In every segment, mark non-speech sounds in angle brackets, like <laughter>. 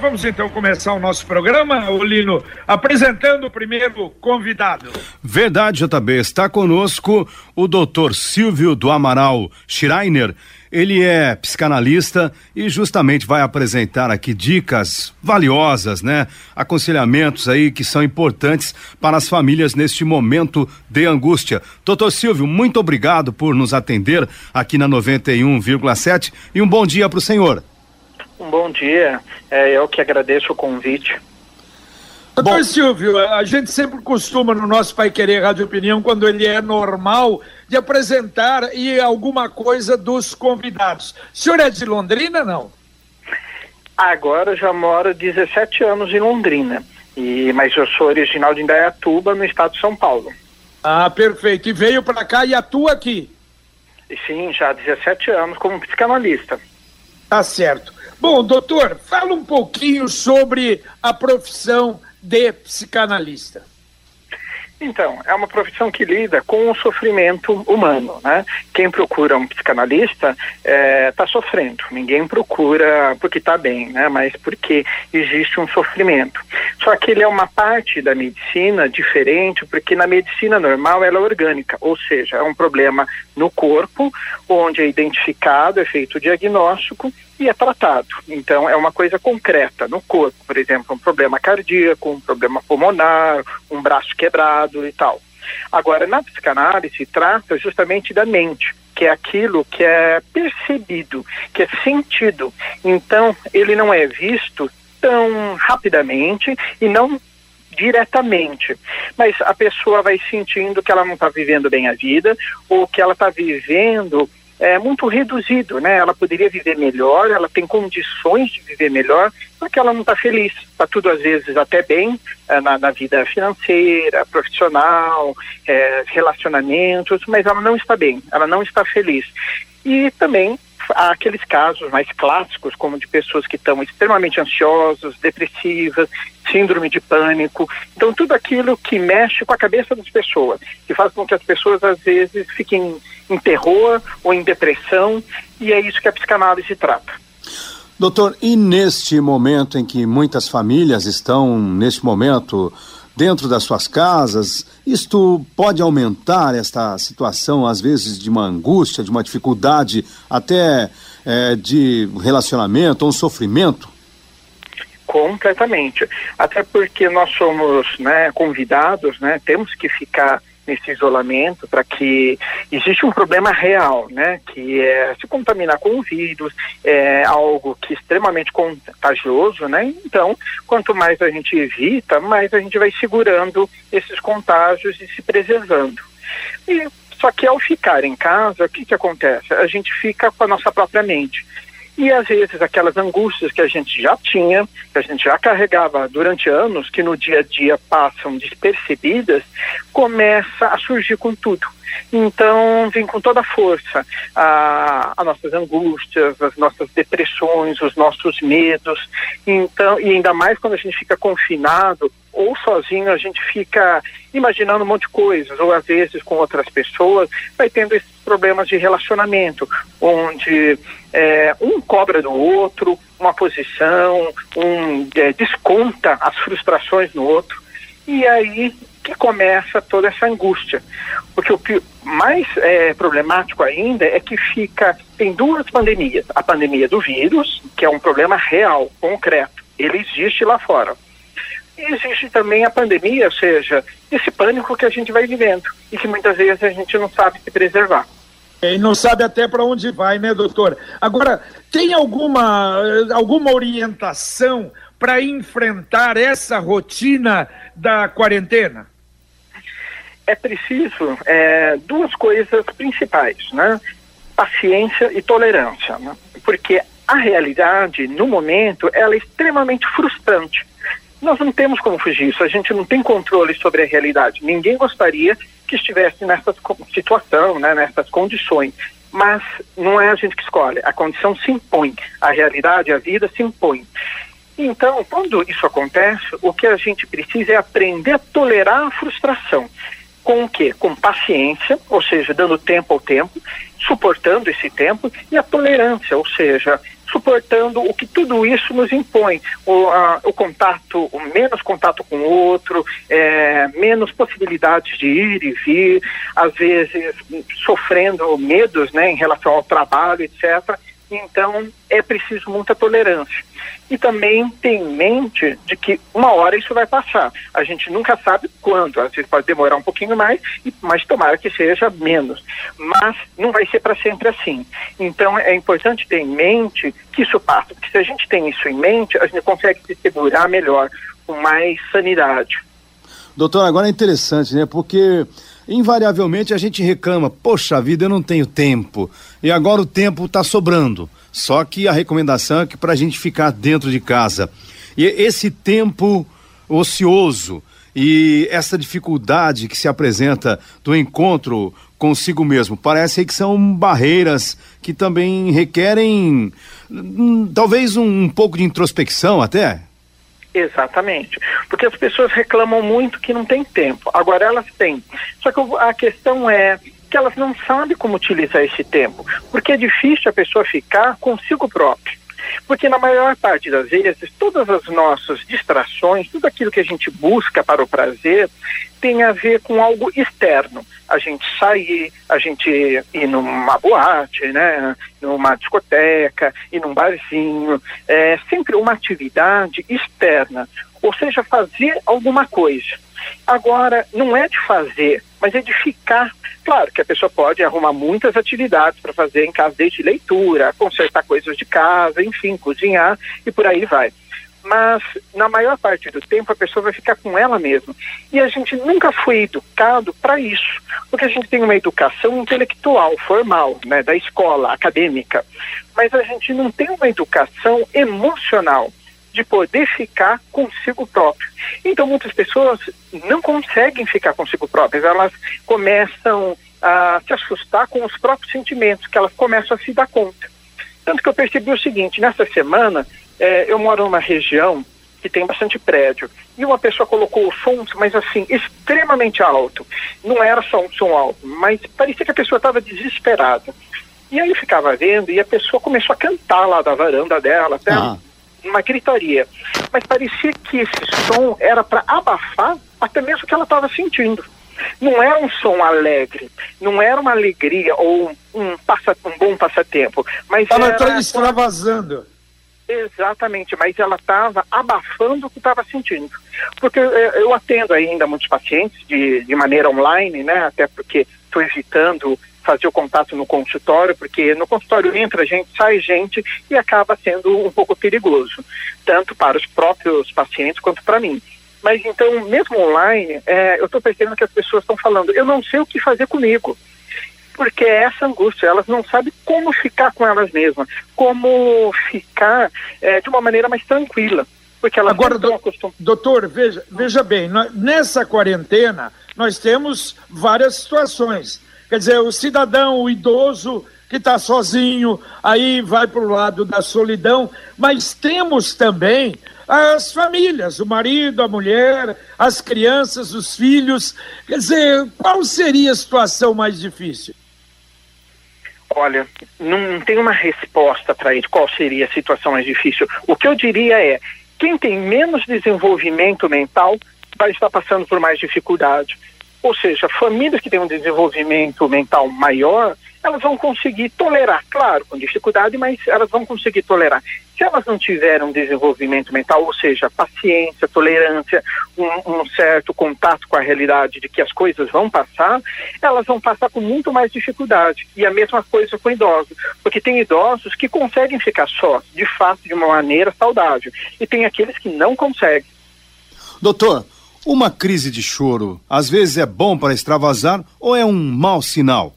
Vamos então começar o nosso programa, Olino, apresentando o primeiro convidado. Verdade, JB. Está conosco o doutor Silvio do Amaral Schreiner. Ele é psicanalista e justamente vai apresentar aqui dicas valiosas, né? Aconselhamentos aí que são importantes para as famílias neste momento de angústia. Doutor Silvio, muito obrigado por nos atender aqui na 91,7 e um bom dia para o senhor. Um bom dia, é, eu que agradeço o convite. Doutor Silvio, a gente sempre costuma no nosso Pai Querer Rádio Opinião, quando ele é normal, de apresentar e alguma coisa dos convidados. O senhor é de Londrina, não? Agora já moro 17 anos em Londrina, e, mas eu sou original de Indaiatuba, no estado de São Paulo. Ah, perfeito. E veio para cá e atua aqui? Sim, já há 17 anos como psicanalista. Tá certo. Bom, doutor, fala um pouquinho sobre a profissão de psicanalista. Então, é uma profissão que lida com o sofrimento humano, né? Quem procura um psicanalista está é, tá sofrendo. Ninguém procura porque está bem, né? Mas porque existe um sofrimento. Só que ele é uma parte da medicina diferente, porque na medicina normal ela é orgânica, ou seja, é um problema no corpo, onde é identificado, é feito o diagnóstico e é tratado. Então, é uma coisa concreta no corpo, por exemplo, um problema cardíaco, um problema pulmonar, um braço quebrado e tal. Agora, na psicanálise, trata justamente da mente, que é aquilo que é percebido, que é sentido. Então, ele não é visto tão rapidamente e não diretamente, mas a pessoa vai sentindo que ela não está vivendo bem a vida ou que ela está vivendo é muito reduzido, né? Ela poderia viver melhor, ela tem condições de viver melhor, só que ela não está feliz. Está tudo às vezes até bem é, na, na, vida financeira, profissional, é, relacionamentos, mas ela não está bem, ela não está feliz. E também há aqueles casos mais clássicos, como de pessoas que estão extremamente ansiosas, depressivas, síndrome de pânico. Então, tudo aquilo que mexe com a cabeça das pessoas, que faz com que as pessoas, às vezes, fiquem em terror ou em depressão, e é isso que a psicanálise trata. Doutor, e neste momento em que muitas famílias estão, neste momento, dentro das suas casas, isto pode aumentar esta situação, às vezes, de uma angústia, de uma dificuldade até é, de relacionamento, um sofrimento? Completamente. Até porque nós somos né, convidados, né, temos que ficar nesse isolamento para que existe um problema real, né, que é se contaminar com o vírus, é algo que é extremamente contagioso, né? Então, quanto mais a gente evita, mais a gente vai segurando esses contágios e se preservando. E só que ao ficar em casa, o que que acontece? A gente fica com a nossa própria mente. E às vezes aquelas angústias que a gente já tinha, que a gente já carregava durante anos, que no dia a dia passam despercebidas, começa a surgir com tudo. Então, vem com toda a força a, as nossas angústias, as nossas depressões, os nossos medos. Então, e ainda mais quando a gente fica confinado ou sozinho, a gente fica imaginando um monte de coisas, ou às vezes com outras pessoas, vai tendo esses problemas de relacionamento, onde é, um cobra do outro, uma posição, um é, desconta as frustrações no outro. E aí que começa toda essa angústia. Porque o mais é, problemático ainda é que fica, tem duas pandemias. A pandemia do vírus, que é um problema real, concreto. Ele existe lá fora. Existe também a pandemia, ou seja, esse pânico que a gente vai vivendo e que muitas vezes a gente não sabe se preservar. E não sabe até para onde vai, né, doutor? Agora, tem alguma, alguma orientação para enfrentar essa rotina da quarentena? é preciso é, duas coisas principais, né? Paciência e tolerância, né? porque a realidade, no momento, ela é extremamente frustrante. Nós não temos como fugir disso, a gente não tem controle sobre a realidade. Ninguém gostaria que estivesse nessa situação, né, nessas condições. Mas não é a gente que escolhe, a condição se impõe, a realidade, a vida se impõe. Então, quando isso acontece, o que a gente precisa é aprender a tolerar a frustração. Com o quê? Com paciência, ou seja, dando tempo ao tempo, suportando esse tempo, e a tolerância, ou seja, suportando o que tudo isso nos impõe, o, a, o contato, o menos contato com o outro, é, menos possibilidades de ir e vir, às vezes sofrendo medos né, em relação ao trabalho, etc. Então, é preciso muita tolerância. E também ter em mente de que uma hora isso vai passar. A gente nunca sabe quando, às vezes pode demorar um pouquinho mais, mas tomara que seja menos. Mas não vai ser para sempre assim. Então, é importante ter em mente que isso passa, porque se a gente tem isso em mente, a gente consegue se segurar melhor, com mais sanidade. Doutor, agora é interessante, né? Porque invariavelmente a gente reclama, poxa vida, eu não tenho tempo. E agora o tempo está sobrando. Só que a recomendação é que para a gente ficar dentro de casa. E esse tempo ocioso e essa dificuldade que se apresenta do encontro consigo mesmo, parece que são barreiras que também requerem hum, talvez um, um pouco de introspecção até. Exatamente. Porque as pessoas reclamam muito que não tem tempo. Agora elas têm. Só que a questão é que elas não sabem como utilizar esse tempo. Porque é difícil a pessoa ficar consigo própria. Porque na maior parte das vezes, todas as nossas distrações, tudo aquilo que a gente busca para o prazer, tem a ver com algo externo. A gente sair, a gente ir numa boate, né, numa discoteca, ir num barzinho, é sempre uma atividade externa, ou seja, fazer alguma coisa. Agora, não é de fazer, mas é de ficar. Claro que a pessoa pode arrumar muitas atividades para fazer em casa, desde leitura, consertar coisas de casa, enfim, cozinhar e por aí vai mas na maior parte do tempo a pessoa vai ficar com ela mesma. E a gente nunca foi educado para isso, porque a gente tem uma educação intelectual, formal, né, da escola acadêmica, mas a gente não tem uma educação emocional de poder ficar consigo próprio. Então muitas pessoas não conseguem ficar consigo próprias, elas começam a se assustar com os próprios sentimentos, que elas começam a se dar conta. Tanto que eu percebi o seguinte, nessa semana é, eu moro numa região que tem bastante prédio. E uma pessoa colocou o som, mas assim, extremamente alto. Não era só um som alto, mas parecia que a pessoa estava desesperada. E aí eu ficava vendo e a pessoa começou a cantar lá da varanda dela, até ah. Uma gritaria. Mas parecia que esse som era para abafar até mesmo o que ela estava sentindo. Não era um som alegre, não era uma alegria ou um, passa, um bom passatempo, mas ela está extravasando Exatamente, mas ela estava abafando o que estava sentindo. Porque é, eu atendo ainda muitos pacientes de, de maneira online, né? Até porque estou evitando fazer o contato no consultório, porque no consultório entra gente, sai gente e acaba sendo um pouco perigoso, tanto para os próprios pacientes quanto para mim. Mas então, mesmo online, é, eu estou percebendo que as pessoas estão falando, eu não sei o que fazer comigo porque é essa angústia, elas não sabem como ficar com elas mesmas, como ficar é, de uma maneira mais tranquila. Porque elas Agora, do, doutor, veja, veja bem, nós, nessa quarentena nós temos várias situações. Quer dizer, o cidadão, o idoso que está sozinho, aí vai para o lado da solidão, mas temos também as famílias, o marido, a mulher, as crianças, os filhos. Quer dizer, qual seria a situação mais difícil? Olha, não tem uma resposta para isso, qual seria a situação mais difícil. O que eu diria é, quem tem menos desenvolvimento mental vai estar passando por mais dificuldade. Ou seja, famílias que têm um desenvolvimento mental maior, elas vão conseguir tolerar, claro, com dificuldade, mas elas vão conseguir tolerar. Se elas não tiverem um desenvolvimento mental, ou seja, paciência, tolerância, um, um, certo contato com a realidade de que as coisas vão passar, elas vão passar com muito mais dificuldade. E a mesma coisa com idosos, porque tem idosos que conseguem ficar só, de fato, de uma maneira saudável, e tem aqueles que não conseguem. Doutor, uma crise de choro às vezes é bom para extravasar ou é um mau sinal?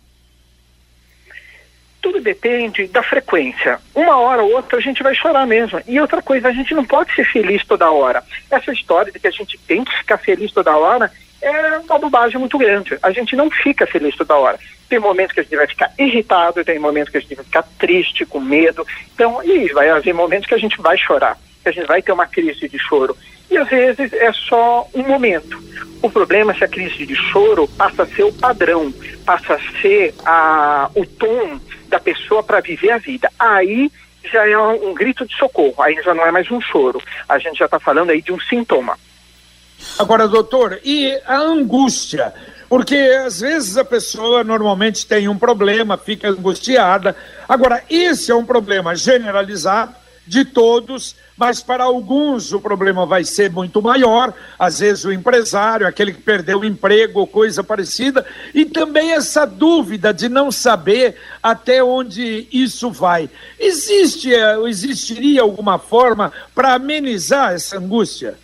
Tudo depende da frequência. Uma hora ou outra a gente vai chorar mesmo. E outra coisa, a gente não pode ser feliz toda hora. Essa história de que a gente tem que ficar feliz toda hora é uma bobagem muito grande. A gente não fica feliz toda hora. Tem momentos que a gente vai ficar irritado, tem momentos que a gente vai ficar triste, com medo. Então, e vai haver momentos que a gente vai chorar, que a gente vai ter uma crise de choro. E às vezes é só um momento. O problema é se a crise de choro passa a ser o padrão, passa a ser a, o tom da pessoa para viver a vida. Aí já é um, um grito de socorro, aí já não é mais um choro, a gente já está falando aí de um sintoma. Agora, doutor, e a angústia? Porque às vezes a pessoa normalmente tem um problema, fica angustiada. Agora, esse é um problema generalizado de todos, mas para alguns o problema vai ser muito maior, às vezes o empresário, aquele que perdeu o emprego ou coisa parecida, e também essa dúvida de não saber até onde isso vai. Existe, eh, existiria alguma forma para amenizar essa angústia?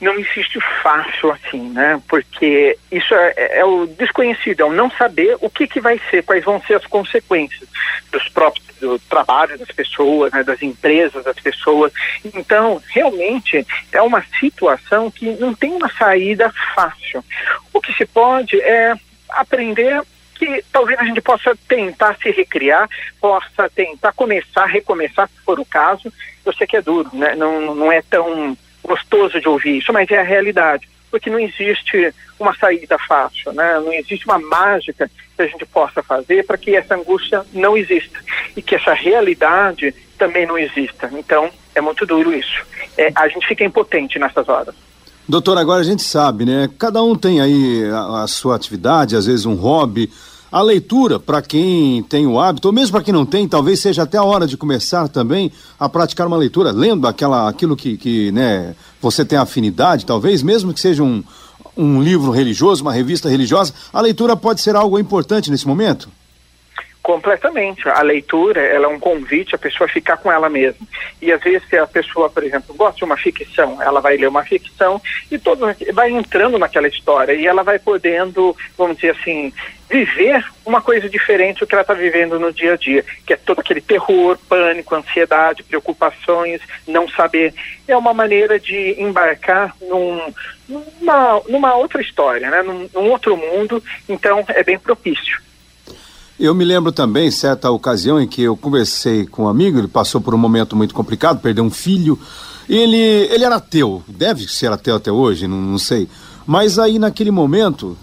Não existe fácil assim, né? Porque isso é, é, é, o desconhecido, é o não saber o que, que vai ser, quais vão ser as consequências dos próprios do trabalho das pessoas, né, das empresas das pessoas. Então, realmente é uma situação que não tem uma saída fácil. O que se pode é aprender que talvez a gente possa tentar se recriar, possa tentar começar, recomeçar, se for o caso. Eu sei que é duro, né? Não, não é tão gostoso de ouvir isso, mas é a realidade, porque não existe uma saída fácil, né? não existe uma mágica que a gente possa fazer para que essa angústia não exista e que essa realidade também não exista. Então, é muito duro isso. É, a gente fica impotente nessas horas. Doutor, agora a gente sabe, né? Cada um tem aí a, a sua atividade, às vezes um hobby, a leitura, para quem tem o hábito, ou mesmo para quem não tem, talvez seja até a hora de começar também a praticar uma leitura, lendo aquela, aquilo que, que né, você tem afinidade, talvez, mesmo que seja um, um livro religioso, uma revista religiosa, a leitura pode ser algo importante nesse momento? Completamente. A leitura, ela é um convite a pessoa ficar com ela mesma. E às vezes se a pessoa, por exemplo, gosta de uma ficção, ela vai ler uma ficção e todo vai entrando naquela história e ela vai podendo, vamos dizer assim, viver uma coisa diferente do que ela está vivendo no dia a dia, que é todo aquele terror, pânico, ansiedade, preocupações, não saber. É uma maneira de embarcar num, numa, numa outra história, né? num, num outro mundo, então é bem propício. Eu me lembro também, certa ocasião em que eu conversei com um amigo, ele passou por um momento muito complicado, perdeu um filho. Ele, ele era ateu, deve ser ateu até hoje, não, não sei. Mas aí naquele momento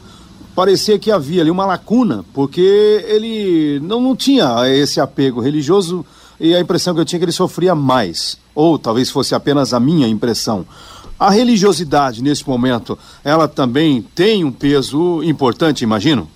parecia que havia ali uma lacuna, porque ele não, não tinha esse apego religioso e a impressão que eu tinha é que ele sofria mais. Ou talvez fosse apenas a minha impressão. A religiosidade nesse momento, ela também tem um peso importante, imagino?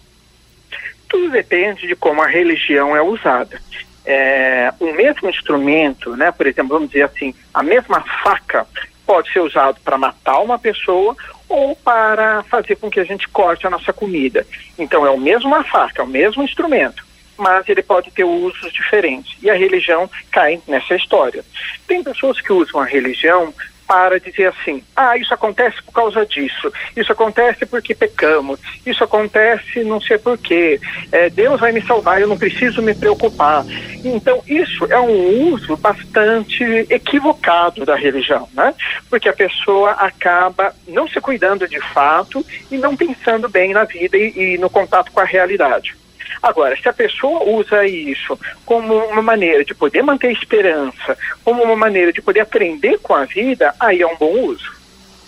Tudo depende de como a religião é usada. É, o mesmo instrumento, né, por exemplo, vamos dizer assim, a mesma faca pode ser usado para matar uma pessoa ou para fazer com que a gente corte a nossa comida. Então é o mesmo a faca, é o mesmo instrumento, mas ele pode ter usos diferentes. E a religião cai nessa história. Tem pessoas que usam a religião para dizer assim: ah, isso acontece por causa disso, isso acontece porque pecamos, isso acontece não sei porquê, é, Deus vai me salvar, eu não preciso me preocupar. Então, isso é um uso bastante equivocado da religião, né? Porque a pessoa acaba não se cuidando de fato e não pensando bem na vida e, e no contato com a realidade. Agora, se a pessoa usa isso como uma maneira de poder manter esperança, como uma maneira de poder aprender com a vida, aí é um bom uso.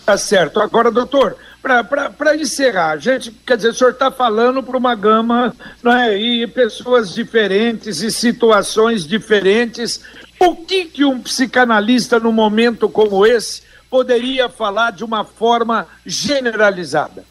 Tá certo. Agora, doutor, para encerrar, a gente, quer dizer, o senhor está falando para uma gama, não é? E pessoas diferentes e situações diferentes. O que, que um psicanalista, num momento como esse, poderia falar de uma forma generalizada?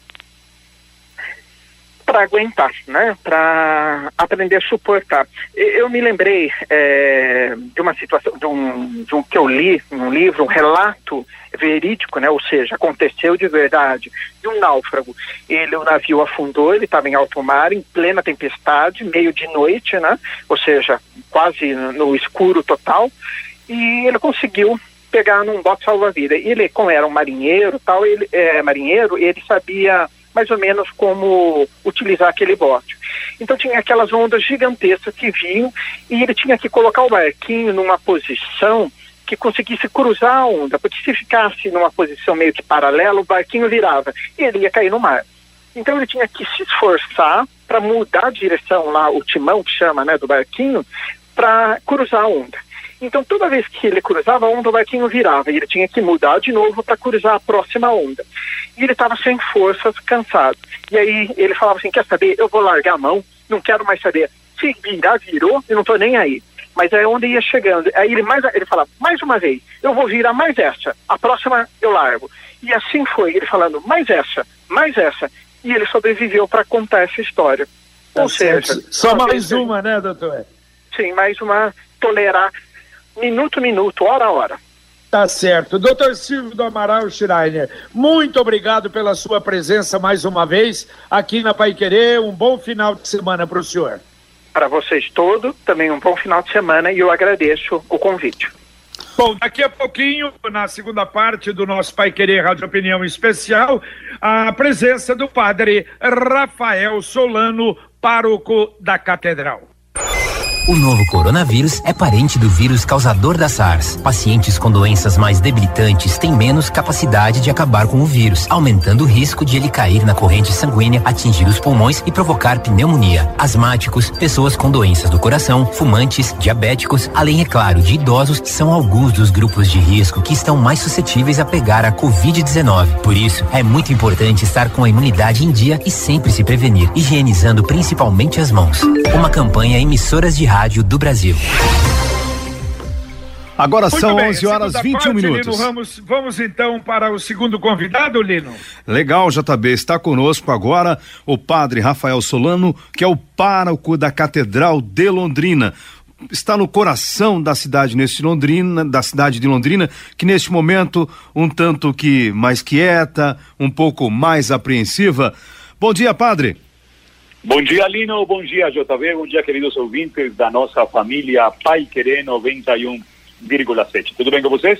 Para aguentar, né? Para aprender a suportar. Eu me lembrei é, de uma situação, de um, de um que eu li num livro, um relato verídico, né? Ou seja, aconteceu de verdade, de um náufrago. Ele, o navio afundou, ele estava em alto mar, em plena tempestade, meio de noite, né? Ou seja, quase no escuro total, e ele conseguiu pegar num bote salva-vida. Ele, como era um marinheiro, tal, ele é marinheiro, ele sabia mais ou menos como utilizar aquele bote. Então tinha aquelas ondas gigantescas que vinham e ele tinha que colocar o barquinho numa posição que conseguisse cruzar a onda, porque se ficasse numa posição meio que paralela, o barquinho virava e ele ia cair no mar. Então ele tinha que se esforçar para mudar a direção lá, o timão que chama, né, do barquinho, para cruzar a onda. Então, toda vez que ele cruzava a onda, o barquinho virava e ele tinha que mudar de novo para cruzar a próxima onda. E ele estava sem forças, cansado. E aí ele falava assim: Quer saber? Eu vou largar a mão, não quero mais saber. Se virar, virou, eu não estou nem aí. mas é onde ia chegando. Aí ele mais ele fala, mais uma vez, eu vou virar mais essa, a próxima eu largo. E assim foi, ele falando, mais essa, mais essa. E ele sobreviveu para contar essa história. Tá Ou seja, só mais uma, né, doutor? Sim, mais uma tolerar minuto minuto, hora a hora. Tá certo. Doutor Silvio do Amaral Schreiner, muito obrigado pela sua presença mais uma vez aqui na Pai Querer. Um bom final de semana para o senhor. Para vocês todos, também um bom final de semana e eu agradeço o convite. Bom, daqui a pouquinho, na segunda parte do nosso Pai Querer Rádio Opinião Especial, a presença do padre Rafael Solano, pároco da Catedral. O novo coronavírus é parente do vírus causador da SARS. Pacientes com doenças mais debilitantes têm menos capacidade de acabar com o vírus, aumentando o risco de ele cair na corrente sanguínea, atingir os pulmões e provocar pneumonia. Asmáticos, pessoas com doenças do coração, fumantes, diabéticos, além, é claro, de idosos, são alguns dos grupos de risco que estão mais suscetíveis a pegar a Covid-19. Por isso, é muito importante estar com a imunidade em dia e sempre se prevenir, higienizando principalmente as mãos. Uma campanha emissoras de rádio do Brasil. Agora Muito são bem, 11 horas 21 parte, minutos. Lino Ramos, vamos então para o segundo convidado, Lino. Legal, JB. Está conosco agora o padre Rafael Solano, que é o pároco da Catedral de Londrina. Está no coração da cidade neste Londrina, da cidade de Londrina, que neste momento um tanto que mais quieta, um pouco mais apreensiva. Bom dia, padre. Bom dia, Lino. Bom dia, JB. Bom dia, queridos ouvintes da nossa família Pai Querer 91,7. Tudo bem com vocês?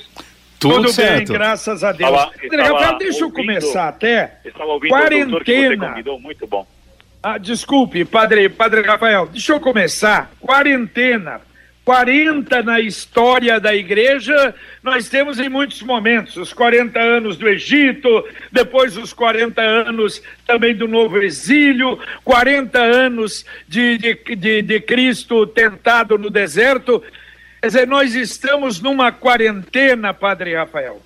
Tudo, Tudo bem, graças a Deus. Estava, estava deixa eu começar até. Estava ouvindo Quarentena. O muito bom. Ah, desculpe, padre, padre Rafael. Deixa eu começar. Quarentena 40 na história da igreja, nós temos em muitos momentos, os 40 anos do Egito, depois os 40 anos também do novo exílio, 40 anos de, de, de, de Cristo tentado no deserto. Quer dizer, nós estamos numa quarentena, Padre Rafael.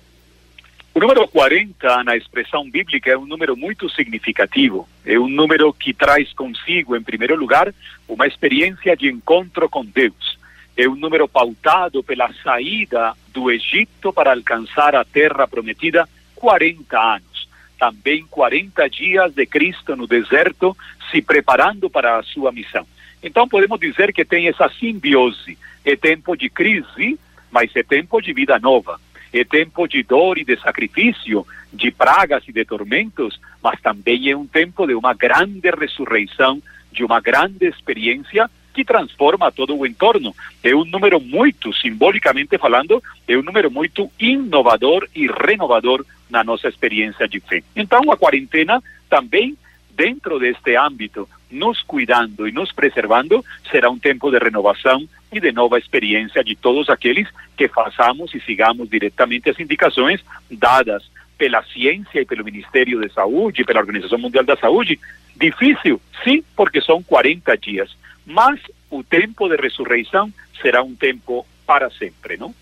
O número 40 na expressão bíblica é um número muito significativo. É um número que traz consigo, em primeiro lugar, uma experiência de encontro com Deus é um número pautado pela saída do Egito para alcançar a terra prometida 40 anos. Também 40 dias de Cristo no deserto, se preparando para a sua missão. Então podemos dizer que tem essa simbiose. É tempo de crise, mas é tempo de vida nova. É tempo de dor e de sacrifício, de pragas e de tormentos, mas também é um tempo de uma grande ressurreição, de uma grande experiência que transforma todo o entorno. É um número muito, simbolicamente falando, é um número muito inovador e renovador na nossa experiência de fé. Então, a quarentena também, dentro deste âmbito, nos cuidando e nos preservando, será um tempo de renovação e de nova experiência de todos aqueles que façamos e sigamos diretamente as indicações dadas pela ciência e pelo Ministério de Saúde, pela Organização Mundial da Saúde. Difícil, sim, porque são 40 dias mas o tempo de ressurreição será um tempo para sempre, não?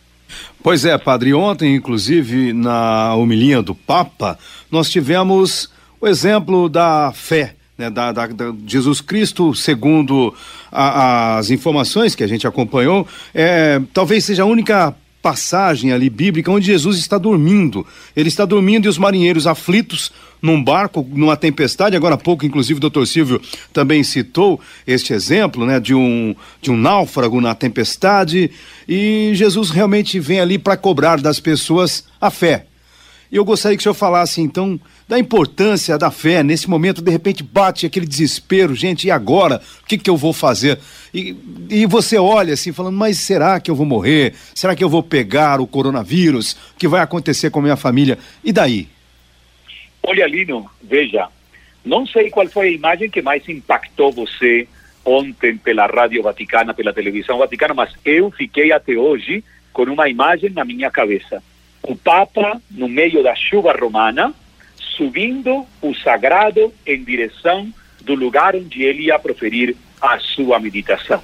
Pois é, padre. Ontem, inclusive, na homilia do Papa, nós tivemos o exemplo da fé. Né, da, da, da, Jesus Cristo, segundo a, as informações que a gente acompanhou, é, talvez seja a única passagem ali bíblica onde Jesus está dormindo. Ele está dormindo e os marinheiros aflitos num barco, numa tempestade. Agora há pouco, inclusive, o doutor Silvio também citou este exemplo, né, de um, de um náufrago na tempestade. E Jesus realmente vem ali para cobrar das pessoas a fé. E eu gostaria que o senhor falasse, então, da importância da fé. Nesse momento, de repente, bate aquele desespero, gente, e agora? O que, que eu vou fazer? E, e você olha assim, falando, mas será que eu vou morrer? Será que eu vou pegar o coronavírus? O que vai acontecer com a minha família? E daí? Olha, Lino, veja, não sei qual foi a imagem que mais impactou você ontem pela Rádio Vaticana, pela televisão vaticana, mas eu fiquei até hoje com uma imagem na minha cabeça. O Papa, no meio da chuva romana, subindo o sagrado em direção do lugar onde ele ia proferir a sua meditação.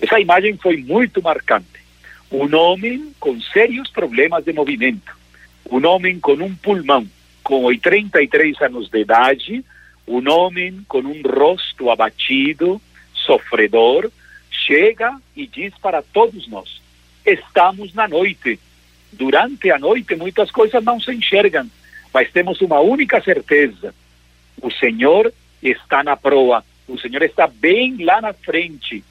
Essa imagem foi muito marcante. Um homem com sérios problemas de movimento, um homem com um pulmão, com 83 anos de idade, um homem com um rosto abatido, sofredor, chega e diz para todos nós: estamos na noite. Durante a noite muitas coisas não se enxergam, mas temos uma única certeza: o Senhor está na proa, o Senhor está bem lá na frente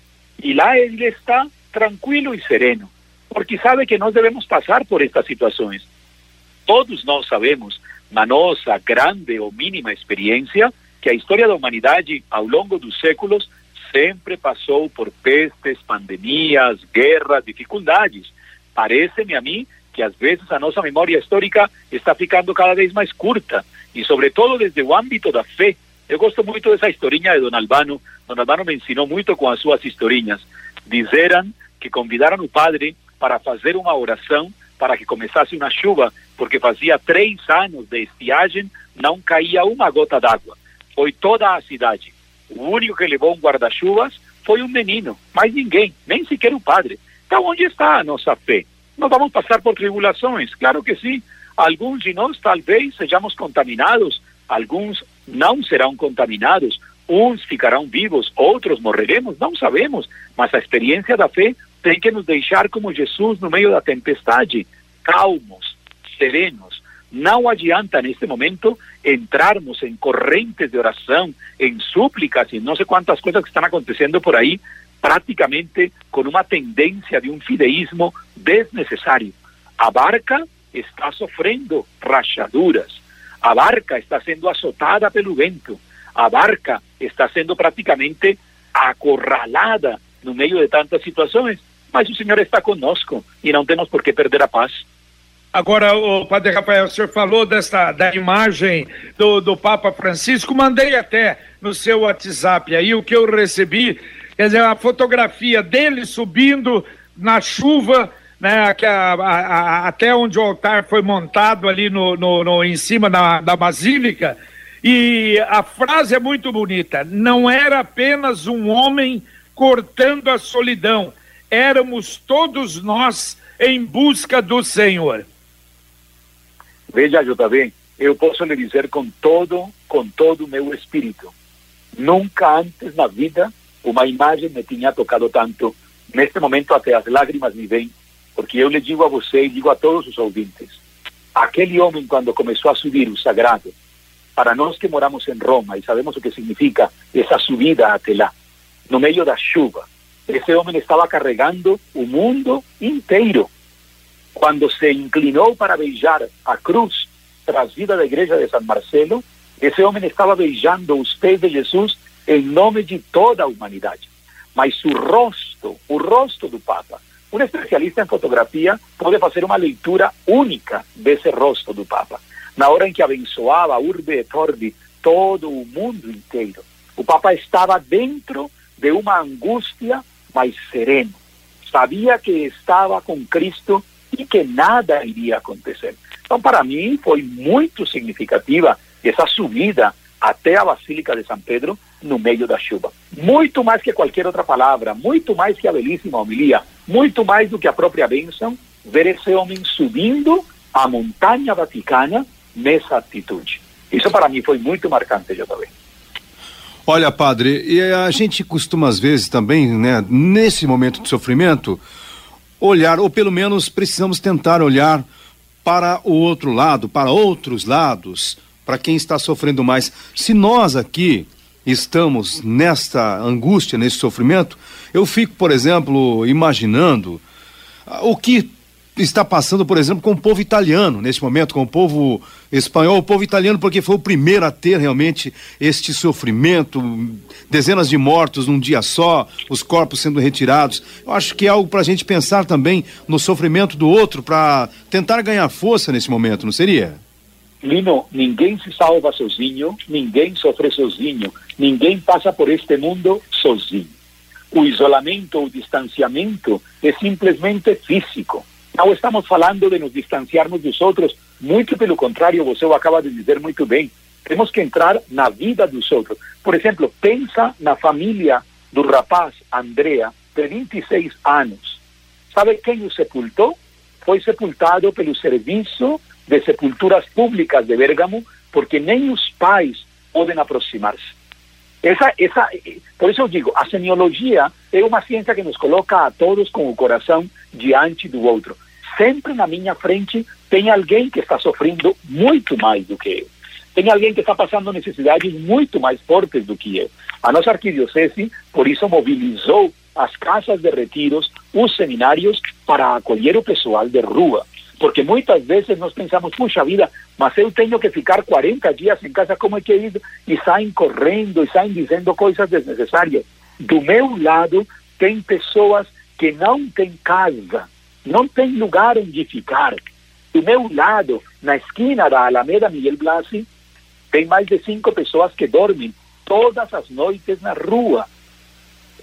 e lá ele está tranquilo e sereno, porque sabe que nós devemos passar por estas situações. Todos nós sabemos, na nossa grande ou mínima experiência, que a história da humanidade, ao longo dos séculos, sempre passou por pestes, pandemias, guerras, dificuldades. Parece-me a mim que às vezes a nossa memória histórica está ficando cada vez mais curta, e sobretudo desde o âmbito da fé. Eu gosto muito dessa historinha de Don Albano. Don Albano me ensinou muito com as suas historinhas. Dizeram que convidaram o padre para fazer uma oração para que começasse uma chuva, porque fazia três anos de estiagem, não caía uma gota d'água. Foi toda a cidade. O único que levou um guarda-chuvas foi um menino, mais ninguém, nem sequer o padre. Então, onde está a nossa fé? Nós vamos passar por tribulações, claro que sim. Alguns de nós talvez sejamos contaminados, alguns não serão contaminados, uns ficarão vivos, outros morreremos, não sabemos, mas a experiência da fé tem que nos deixar como Jesus no meio da tempestade, calmos, serenos. Não adianta neste momento entrarmos em correntes de oração, em súplicas e não sei quantas coisas que estão acontecendo por aí, praticamente com uma tendência de um fideísmo desnecessário. A barca está sofrendo rachaduras, a barca está sendo azotada pelo vento, a barca está sendo praticamente acorralada no meio de tantas situações, mas o Senhor está conosco e não temos por que perder a paz. Agora, o Padre Rafael, o senhor falou desta, da imagem do, do Papa Francisco, mandei até no seu WhatsApp aí o que eu recebi, quer dizer, a fotografia dele subindo na chuva, né, a, a, a, até onde o altar foi montado ali no, no, no em cima da, da basílica, e a frase é muito bonita, não era apenas um homem cortando a solidão, éramos todos nós em busca do Senhor. Veja, JB, eu posso lhe dizer com todo, com todo o meu espírito, nunca antes na vida uma imagem me tinha tocado tanto. Neste momento até as lágrimas me vêm, porque eu lhe digo a você e digo a todos os ouvintes, aquele homem quando começou a subir o sagrado, para nós que moramos em Roma e sabemos o que significa essa subida até lá, no meio da chuva, esse homem estava carregando o mundo inteiro cuando se inclinó para beijar a cruz trazida da igreja de San Marcelo, esse homem estava beijando os pés de Jesus em nome de toda a humanidade. Mas o rosto, o rosto do Papa, um especialista em fotografia pode fazer uma leitura única desse rosto do Papa. Na hora em que abençoava urbe et orbi todo o mundo inteiro, o Papa estava dentro de uma angústia, mas sereno. Sabia que estava com Cristo e que nada iria acontecer. Então, para mim, foi muito significativa essa subida até a Basílica de São Pedro no meio da chuva. Muito mais que qualquer outra palavra, muito mais que a belíssima homilia, muito mais do que a própria bênção, ver esse homem subindo a montanha vaticana nessa atitude. Isso para mim foi muito marcante, já também. Olha, padre, e a gente costuma às vezes também, né, nesse momento de sofrimento, olhar, ou pelo menos precisamos tentar olhar para o outro lado, para outros lados, para quem está sofrendo mais. Se nós aqui estamos nesta angústia, nesse sofrimento, eu fico, por exemplo, imaginando ah, o que está passando, por exemplo, com o povo italiano nesse momento, com o povo espanhol, o povo italiano, porque foi o primeiro a ter realmente este sofrimento, dezenas de mortos num dia só, os corpos sendo retirados. Eu acho que é algo para a gente pensar também no sofrimento do outro, para tentar ganhar força nesse momento, não seria? Lino, ninguém se salva sozinho, ninguém sofre sozinho, ninguém passa por este mundo sozinho. O isolamento ou distanciamento é simplesmente físico não estamos falando de nos distanciarmos dos outros, muito pelo contrário, você o acaba de dizer muito bem. Temos que entrar na vida dos outros. Por exemplo, pensa na família do rapaz Andrea, de 26 anos. Sabe quem o sepultou? Foi sepultado pelo Serviço de Sepulturas Públicas de Bérgamo, porque nem os pais podem aproximar-se. Essa, essa, por isso eu digo, a semiologia é uma ciência que nos coloca a todos com o coração diante do outro. Sempre na minha frente tem alguém que está sofrendo muito mais do que eu. Tem alguém que está passando necessidades muito mais fortes do que eu. A nossa arquidiocese, por isso, mobilizou as casas de retiros, os seminários, para acolher o pessoal de rua. Porque muitas vezes nós pensamos, puxa vida, mas eu tenho que ficar 40 dias em casa, como é que é isso? E saem correndo, e saem dizendo coisas desnecessárias. Do meu lado, tem pessoas que não têm casa, não têm lugar onde ficar. Do meu lado, na esquina da Alameda Miguel Blasi, tem mais de cinco pessoas que dormem todas as noites na rua.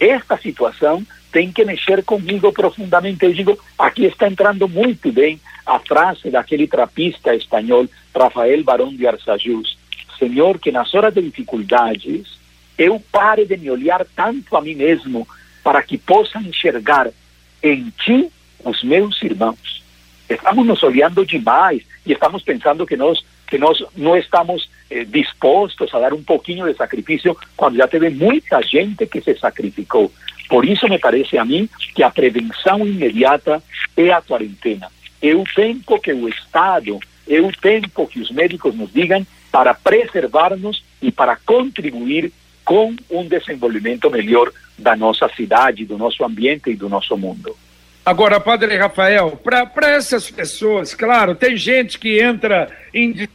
Esta situação tem que mexer comigo profundamente. Eu digo, aqui está entrando muito bem a frase daquele trapista espanhol, Rafael Barón de Arsajus. Senhor, que nas horas de dificuldades eu pare de me olhar tanto a mim mesmo para que possa enxergar em ti os meus irmãos. Estamos nos olhando demais e estamos pensando que nós que nós não estamos eh, dispostos a dar um pouquinho de sacrifício quando já teve muita gente que se sacrificou. Por isso me parece a mim que a prevenção imediata é a quarentena. É o tempo que o Estado, é o tempo que os médicos nos digam para preservar-nos e para contribuir com um desenvolvimento melhor da nossa cidade, do nosso ambiente e do nosso mundo. Agora, Padre Rafael, para essas pessoas, claro, tem gente que entra em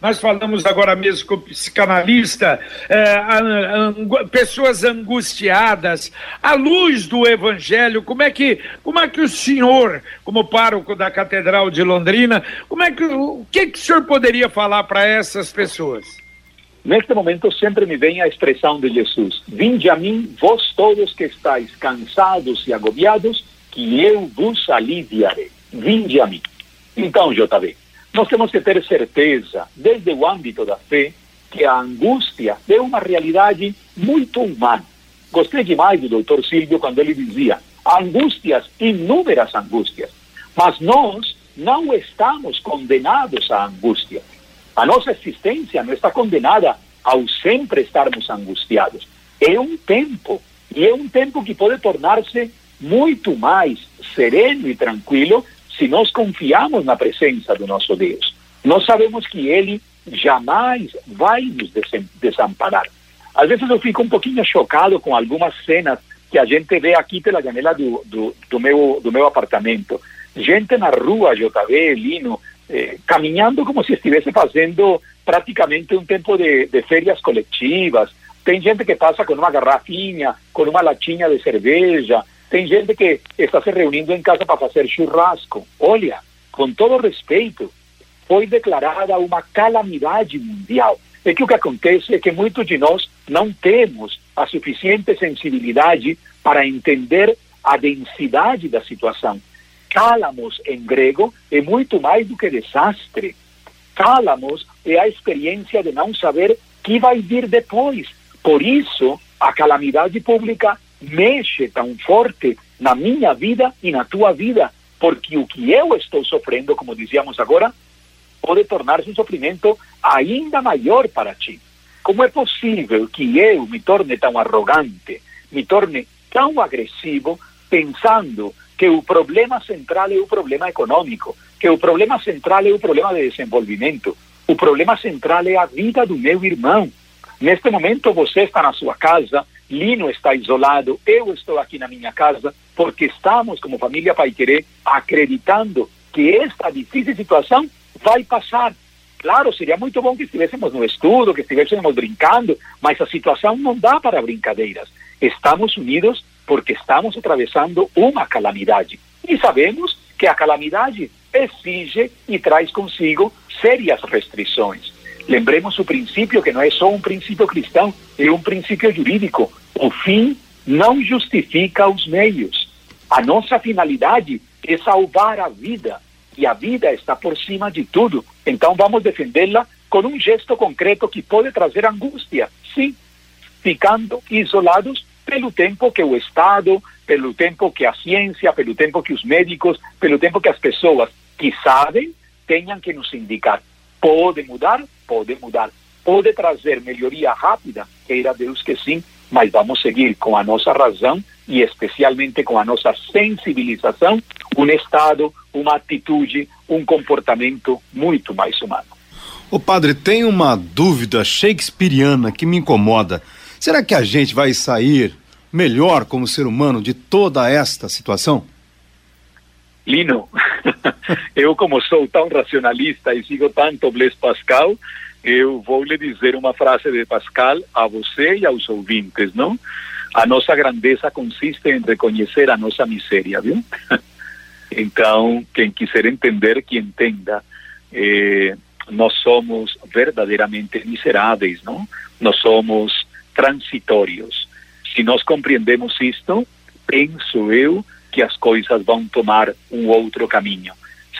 nós falamos agora mesmo com o psicanalista, é, pessoas angustiadas, à luz do Evangelho, como é que, como é que o senhor, como pároco da Catedral de Londrina, como é que o que, que o senhor poderia falar para essas pessoas? Neste momento sempre me vem a expressão de Jesus: Vinde a mim, vós todos que estáis cansados e agobiados, que eu vos aliviarei. Vinde a mim. Então, JB, nós temos que ter certeza, desde o âmbito da fé, que a angústia é uma realidade muito humana. Gostei demais do doutor Silvio quando ele dizia angústias, inúmeras angústias, mas nós não estamos condenados à angústia. A nossa existência não está condenada ao sempre estarmos angustiados. É um tempo, e é um tempo que pode tornar-se muito mais sereno e tranquilo se nós confiamos na presença do nosso Deus, nós sabemos que Ele jamais vai nos desamparar. Às vezes eu fico um pouquinho chocado com algumas cenas que a gente vê aqui pela janela do, do, do meu, do meu apartamento. Gente na rua, JB, Lino, eh, caminhando como se estivesse fazendo praticamente um tempo de, de férias coletivas. Tem gente que passa com uma garrafinha, com uma latinha de cerveja, tem gente que está se reunindo em casa para fazer churrasco. Olha, com todo respeito, foi declarada uma calamidade mundial. É que o que acontece é que muitos de nós não temos a suficiente sensibilidade para entender a densidade da situação. Cálamos, em grego, é muito mais do que desastre. Cálamos é a experiência de não saber que vai vir depois. Por isso, a calamidade pública mexe tão forte na minha vida e na tua vida, porque o que eu estou sofrendo, como dizíamos agora, pode tornar-se um sofrimento ainda maior para ti. Como é possível que eu me torne tão arrogante, me torne tão agressivo, pensando que o problema central é o problema econômico, que o problema central é o problema de desenvolvimento, o problema central é a vida do meu irmão. Neste momento você está na sua casa, Lino está isolado, eu estou aqui na minha casa, porque estamos, como família Pai Querer, acreditando que esta difícil situação vai passar. Claro, seria muito bom que estivéssemos no estudo, que estivéssemos brincando, mas a situação não dá para brincadeiras. Estamos unidos porque estamos atravessando uma calamidade. E sabemos que a calamidade exige e traz consigo sérias restrições. Lembremos o princípio que não é só um princípio cristão, é um princípio jurídico. O fim não justifica os meios. A nossa finalidade é salvar a vida e a vida está por cima de tudo. Então vamos defendê-la com um gesto concreto que pode trazer angústia, sim, ficando isolados pelo tempo que o Estado, pelo tempo que a ciência, pelo tempo que os médicos, pelo tempo que as pessoas que sabem tenham que nos indicar. Pode mudar? Pode mudar. Pode trazer melhoria rápida? queira Deus que sim, mas vamos seguir com a nossa razão e especialmente com a nossa sensibilização, um estado, uma atitude, um comportamento muito mais humano. O padre, tem uma dúvida shakespeariana que me incomoda. Será que a gente vai sair melhor como ser humano de toda esta situação? Lino, <laughs> eu como sou tão racionalista e sigo tanto Blaise Pascal, eu vou lhe dizer uma frase de Pascal a você e aos ouvintes, não? A nossa grandeza consiste em reconhecer a nossa miséria, viu? <laughs> Então, quem quiser entender, que entenda. Eh, nós somos verdadeiramente miseráveis, não? Nós somos transitórios. Se nós compreendemos isto, penso eu que as coisas vão tomar um outro caminho.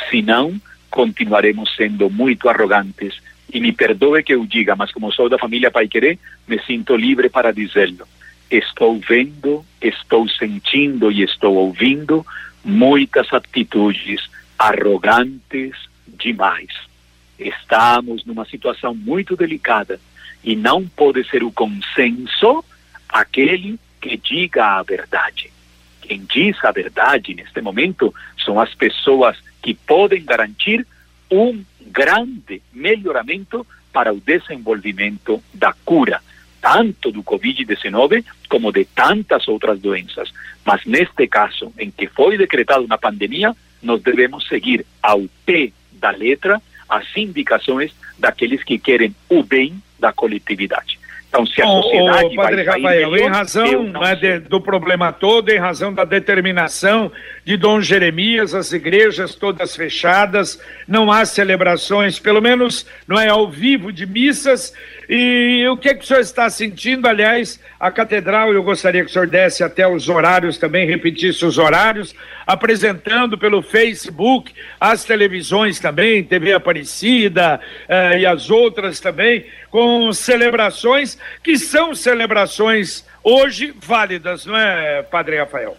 Se não, continuaremos sendo muito arrogantes. E me perdoe que eu diga, mas como sou da família Pai Querer, me sinto livre para dizê-lo. Estou vendo, estou sentindo e estou ouvindo muitas atitudes arrogantes demais. Estamos numa situação muito delicada e não pode ser o consenso aquele que diga a verdade quem diz a verdade neste momento são as pessoas que podem garantir um grande melhoramento para o desenvolvimento da cura, tanto do Covid-19 como de tantas outras doenças. Mas neste caso, em que foi decretada uma pandemia, nós devemos seguir ao pé da letra as indicações daqueles que querem o bem da coletividade. Então, se a sociedade. Ô, padre Rafael, melhor, em razão né, de, do problema todo, em razão da determinação de Dom Jeremias, as igrejas todas fechadas, não há celebrações, pelo menos não é ao vivo de missas. E o que, que o senhor está sentindo? Aliás, a catedral, eu gostaria que o senhor desse até os horários também, repetisse os horários, apresentando pelo Facebook, as televisões também, TV Aparecida eh, e as outras também, com celebrações que são celebrações hoje válidas, não é, Padre Rafael?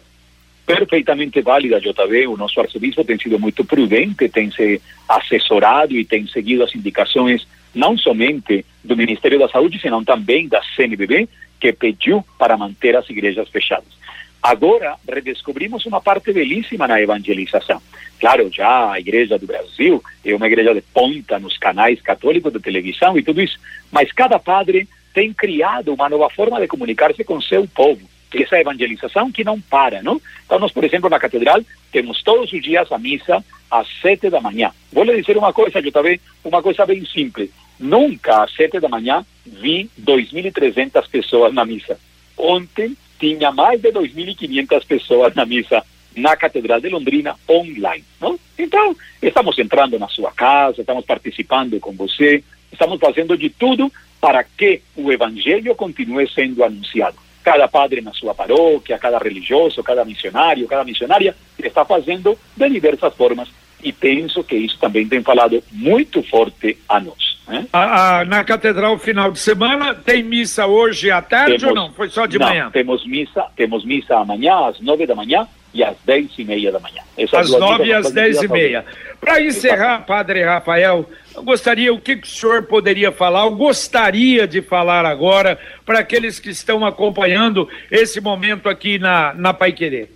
perfeitamente válida, JB. O nosso arcebispo tem sido muito prudente, tem se assessorado e tem seguido as indicações não somente do Ministério da Saúde, senão também da CNBB, que pediu para manter as igrejas fechadas. Agora, redescobrimos uma parte belíssima na evangelização. Claro, já a Igreja do Brasil é uma igreja de ponta nos canais católicos de televisão e tudo isso, mas cada padre tem criado uma nova forma de comunicar-se com seu povo essa evangelização que não para, não? Então, nós, por exemplo, na catedral, temos todos os dias a missa às sete da manhã. Vou lhe dizer uma coisa, eu também, uma coisa bem simples. Nunca às sete da manhã vi 2.300 pessoas na missa. Ontem tinha mais de 2.500 pessoas na missa na Catedral de Londrina online, não? Então, estamos entrando na sua casa, estamos participando com você, estamos fazendo de tudo para que o evangelho continue sendo anunciado cada padre na sua paróquia, cada religioso, cada missionário, cada missionária está fazendo de diversas formas e penso que isso também tem falado muito forte a nós. Né? A, a, na catedral final de semana tem missa hoje à tarde temos, ou não? Foi só de não, manhã? Temos missa, temos missa amanhã às nove da manhã e às dez e meia da manhã. Essas às nove e às dez e meia. Para encerrar, Padre Rafael, eu gostaria, o que, que o senhor poderia falar, eu gostaria de falar agora para aqueles que estão acompanhando esse momento aqui na, na Pai Querer?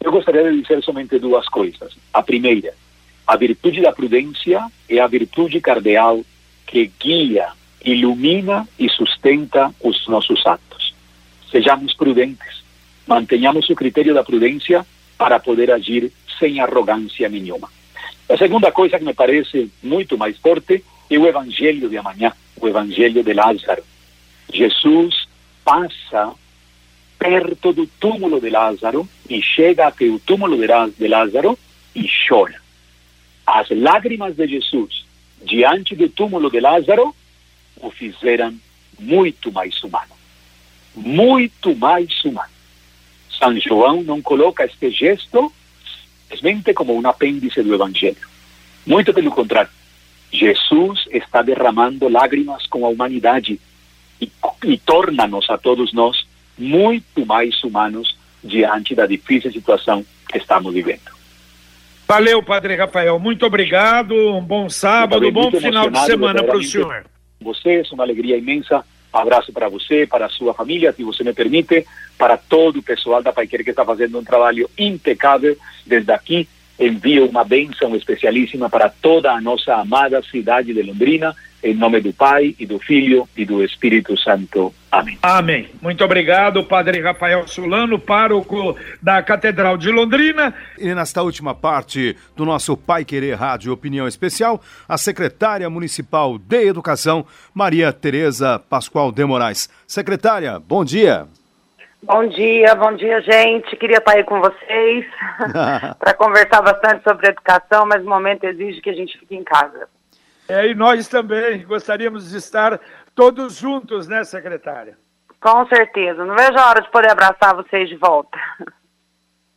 Eu gostaria de dizer somente duas coisas. A primeira, a virtude da prudência é a virtude cardeal que guia, ilumina e sustenta os nossos atos. Sejamos prudentes, mantenhamos o critério da prudência para poder agir sem arrogância nenhuma. A segunda coisa que me parece muito mais forte é o evangelho de amanhã, o evangelho de Lázaro. Jesus passa perto do túmulo de Lázaro e chega até o túmulo de Lázaro e chora. As lágrimas de Jesus diante do túmulo de Lázaro o fizeram muito mais humano. Muito mais humano. São João não coloca este gesto simplesmente como um apêndice do Evangelho. Muito pelo contrário. Jesus está derramando lágrimas com a humanidade e, e torna-nos a todos nós muito mais humanos diante da difícil situação que estamos vivendo. Valeu, Padre Rafael. Muito obrigado. Um bom sábado, um bom final de semana para o senhor. Vocês, uma alegria imensa Abraço para você, para a sua família, se você me permite, para todo o pessoal da Paiqueira que está fazendo um trabalho impecável desde aqui. Envio uma bênção especialíssima para toda a nossa amada cidade de Londrina em nome do Pai e do Filho e do Espírito Santo. Amém. Amém. Muito obrigado, Padre Rafael Solano, pároco da Catedral de Londrina. E nesta última parte do nosso Pai Querer Rádio Opinião Especial, a secretária municipal de Educação, Maria Tereza Pascoal de Moraes. Secretária, bom dia. Bom dia, bom dia, gente. Queria estar aí com vocês <laughs> <laughs> para conversar bastante sobre educação, mas o momento exige que a gente fique em casa. É, e nós também gostaríamos de estar todos juntos, né, secretária? Com certeza. Não vejo a hora de poder abraçar vocês de volta.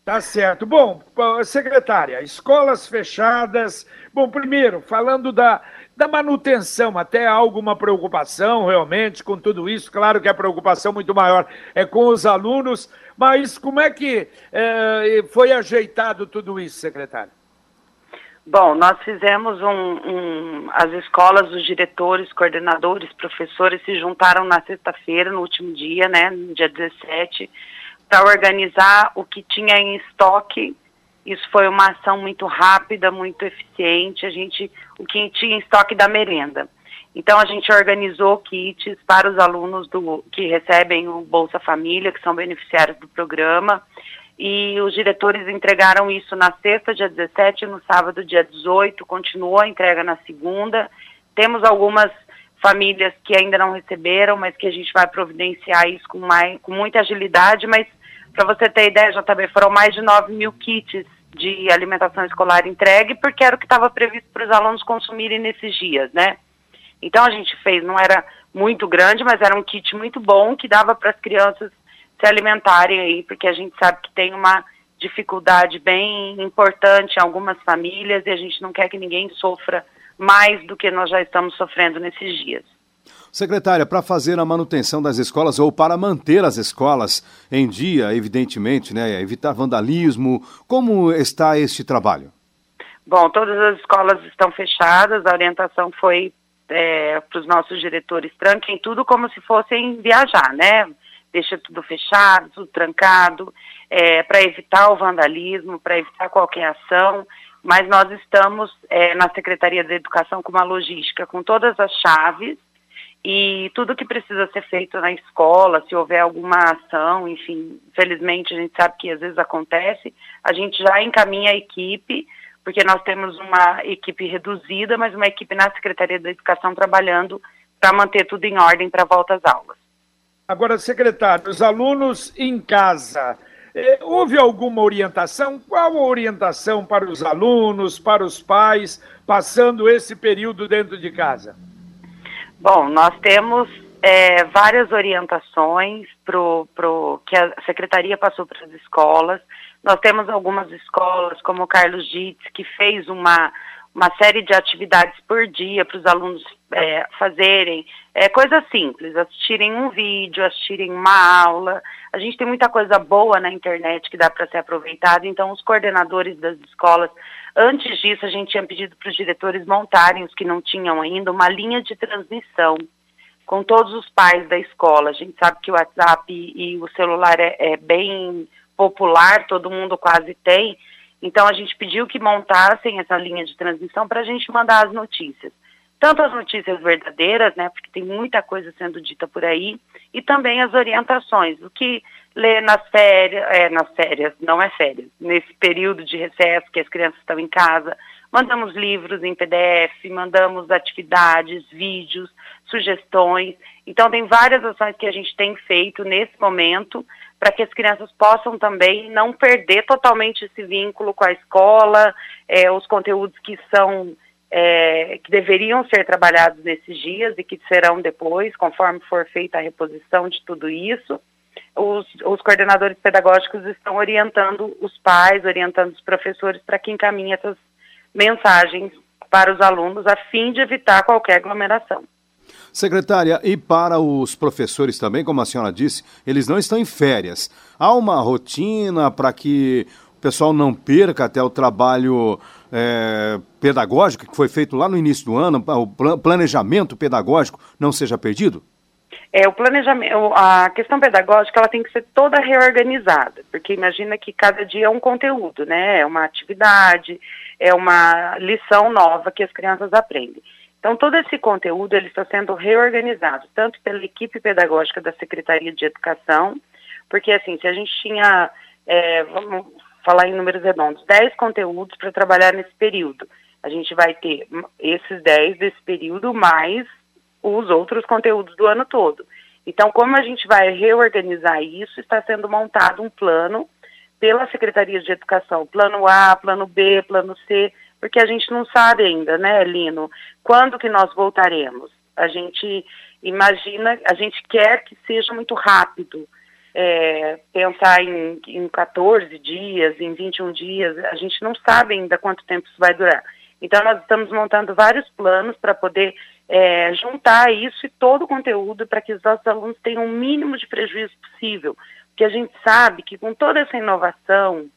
Tá certo. Bom, secretária, escolas fechadas. Bom, primeiro, falando da, da manutenção, até há alguma preocupação realmente com tudo isso. Claro que a preocupação muito maior é com os alunos, mas como é que é, foi ajeitado tudo isso, secretária? Bom, nós fizemos um, um, As escolas, os diretores, coordenadores, professores se juntaram na sexta-feira, no último dia, né, no dia 17, para organizar o que tinha em estoque. Isso foi uma ação muito rápida, muito eficiente. A gente, o que tinha em estoque da merenda. Então a gente organizou kits para os alunos do, que recebem o Bolsa Família, que são beneficiários do programa e os diretores entregaram isso na sexta, dia 17, no sábado, dia 18, continuou a entrega na segunda. Temos algumas famílias que ainda não receberam, mas que a gente vai providenciar isso com, mais, com muita agilidade, mas para você ter ideia, JB, foram mais de 9 mil kits de alimentação escolar entregue, porque era o que estava previsto para os alunos consumirem nesses dias, né? Então a gente fez, não era muito grande, mas era um kit muito bom que dava para as crianças se alimentarem aí, porque a gente sabe que tem uma dificuldade bem importante em algumas famílias e a gente não quer que ninguém sofra mais do que nós já estamos sofrendo nesses dias. Secretária, para fazer a manutenção das escolas ou para manter as escolas em dia, evidentemente, né, evitar vandalismo, como está este trabalho? Bom, todas as escolas estão fechadas, a orientação foi é, para os nossos diretores tranquem tudo como se fossem viajar, né? Deixa tudo fechado, tudo trancado, é, para evitar o vandalismo, para evitar qualquer ação. Mas nós estamos é, na Secretaria da Educação com uma logística com todas as chaves e tudo que precisa ser feito na escola, se houver alguma ação, enfim, felizmente a gente sabe que às vezes acontece, a gente já encaminha a equipe, porque nós temos uma equipe reduzida, mas uma equipe na Secretaria da Educação trabalhando para manter tudo em ordem para volta às aulas. Agora, secretário, os alunos em casa, eh, houve alguma orientação? Qual a orientação para os alunos, para os pais, passando esse período dentro de casa? Bom, nós temos é, várias orientações pro, pro, que a secretaria passou para as escolas. Nós temos algumas escolas, como o Carlos Dietz, que fez uma, uma série de atividades por dia para os alunos é, fazerem é, coisas simples, assistirem um vídeo, assistirem uma aula. A gente tem muita coisa boa na internet que dá para ser aproveitada, então os coordenadores das escolas, antes disso a gente tinha pedido para os diretores montarem, os que não tinham ainda, uma linha de transmissão com todos os pais da escola. A gente sabe que o WhatsApp e, o celular é, é bem popular, todo mundo quase tem, então a gente pediu que montassem essa linha de transmissão para a gente mandar as notícias. Tanto as notícias verdadeiras, né, porque tem muita coisa sendo dita por aí, e também as orientações, o que lê nas férias, é, nas férias, não é férias, nesse período de recesso que as crianças estão em casa, mandamos livros em PDF, mandamos atividades, vídeos, sugestões. Então tem várias ações que a gente tem feito nesse momento para que as crianças possam também não perder totalmente esse vínculo com a escola, é, os conteúdos que são é, que deveriam ser trabalhados nesses dias e que serão depois, conforme for feita a reposição de tudo isso. Os, os coordenadores pedagógicos estão orientando os pais, orientando os professores para que encaminhem essas mensagens para os alunos a fim de evitar qualquer aglomeração. Secretária, e para os professores também, como a senhora disse, eles não estão em férias. Há uma rotina para que o pessoal não perca até o trabalho é, pedagógico que foi feito lá no início do ano, o planejamento pedagógico não seja perdido? É, o planejamento, a questão pedagógica, ela tem que ser toda reorganizada, porque imagina que cada dia é um conteúdo, né? É uma atividade, é uma lição nova que as crianças aprendem. Então, todo esse conteúdo ele está sendo reorganizado, tanto pela equipe pedagógica da Secretaria de Educação, porque assim, se a gente tinha, é, vamos falar em números redondos, 10 conteúdos para trabalhar nesse período, a gente vai ter esses 10 desse período mais os outros conteúdos do ano todo. Então, como a gente vai reorganizar isso, está sendo montado um plano pela Secretaria de Educação, plano A, plano B, plano C, porque a gente não sabe ainda, né, Lino, quando que nós voltaremos. A gente imagina, a gente quer que seja muito rápido, é, pensar em, em 14 dias, em 21 dias, a gente não sabe ainda quanto tempo isso vai durar. Então, nós estamos montando vários planos para poder é, juntar isso e todo o conteúdo para que os nossos alunos tenham o mínimo de prejuízo possível. Porque a gente sabe que com toda essa inovação,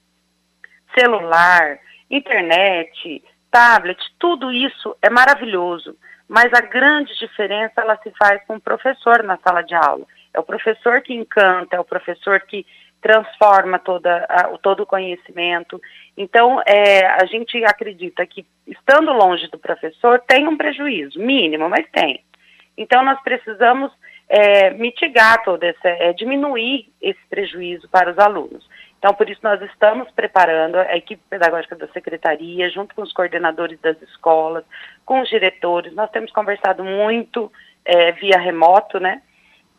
celular, internet, tablet, tudo isso é maravilhoso. Mas a grande diferença ela se faz com o professor na sala de aula. É o professor que encanta, é o professor que transforma toda a, todo o conhecimento. Então, é, a gente acredita que, estando longe do professor, tem um prejuízo, mínimo, mas tem. Então, nós precisamos é, mitigar todo esse, é, diminuir esse prejuízo para os alunos. Então, por isso, nós estamos preparando a equipe pedagógica da secretaria, junto com os coordenadores das escolas, com os diretores. Nós temos conversado muito é, via remoto, né?